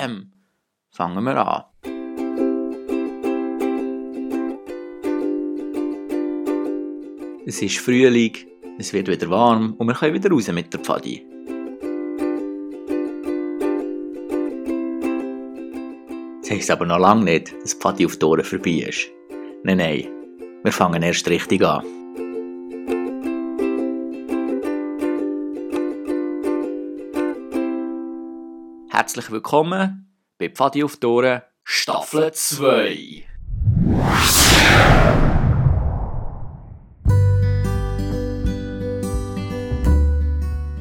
Bam! Fangen wir an. Es ist Frühling, es wird wieder warm und wir können wieder raus mit der Pfadi. Das heisst aber noch lange nicht, dass die Pfadi auf die Ohren vorbei ist. Nein, nein, wir fangen erst richtig an. Herzlich willkommen bei Pfadi auf Ohren Staffel 2.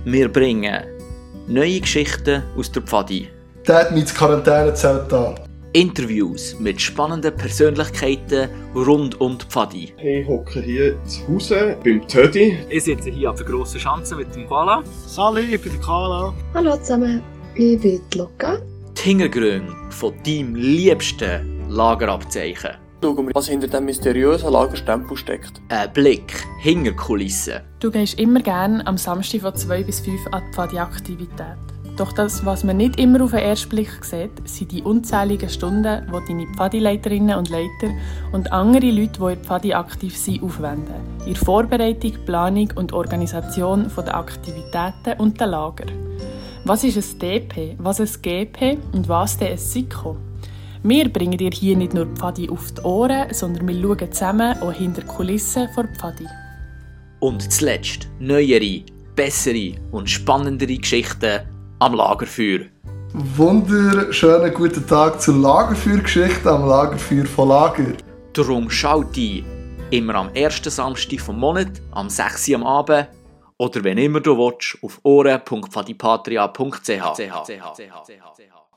Wir bringen neue Geschichten aus der Pfadi, mich ins Quarantänezelt an. Interviews mit spannenden Persönlichkeiten rund um die Pfadi, Ich hocke hier zu Hause beim Tödi. Ich sitze hier auf der grossen Schanze mit dem Koala. Sali, ich bin der Carla. Hallo zusammen, ich die Luca. Die Hintergründe von deinem liebsten Lagerabzeichen. Schauen wir, was hinter dem mysteriösen Lagerstempel steckt. Ein Blick hinter Kulissen. Du gehst immer gerne am Samstag von 2 bis 5 an die Pfadi-Aktivität. Doch das, was man nicht immer auf den ersten Blick sieht, sind die unzähligen Stunden, die deine Pfadi-Leiterinnen und Leiter und andere Leute, die in Pfadi aktiv sind, aufwenden. Der Vorbereitung, Planung und Organisation der Aktivitäten und der Lager. Was ist ein DP, was ein GP und was denn ein SIKO? Wir bringen dir hier nicht nur Pfadi auf die Ohren, sondern wir schauen zusammen auch hinter die Kulissen vor Pfadi. Und zuletzt neuere, bessere und spannendere Geschichten am Lagerfeuer. Wunderschönen guten Tag zur Lagerfeuergeschichte am Lagerfeuer von Lager. Darum schaut ein, immer am ersten Samstag vom Monat, am 6 Uhr am Abend oder wenn immer du willst, auf ohren.fadipatria.ch.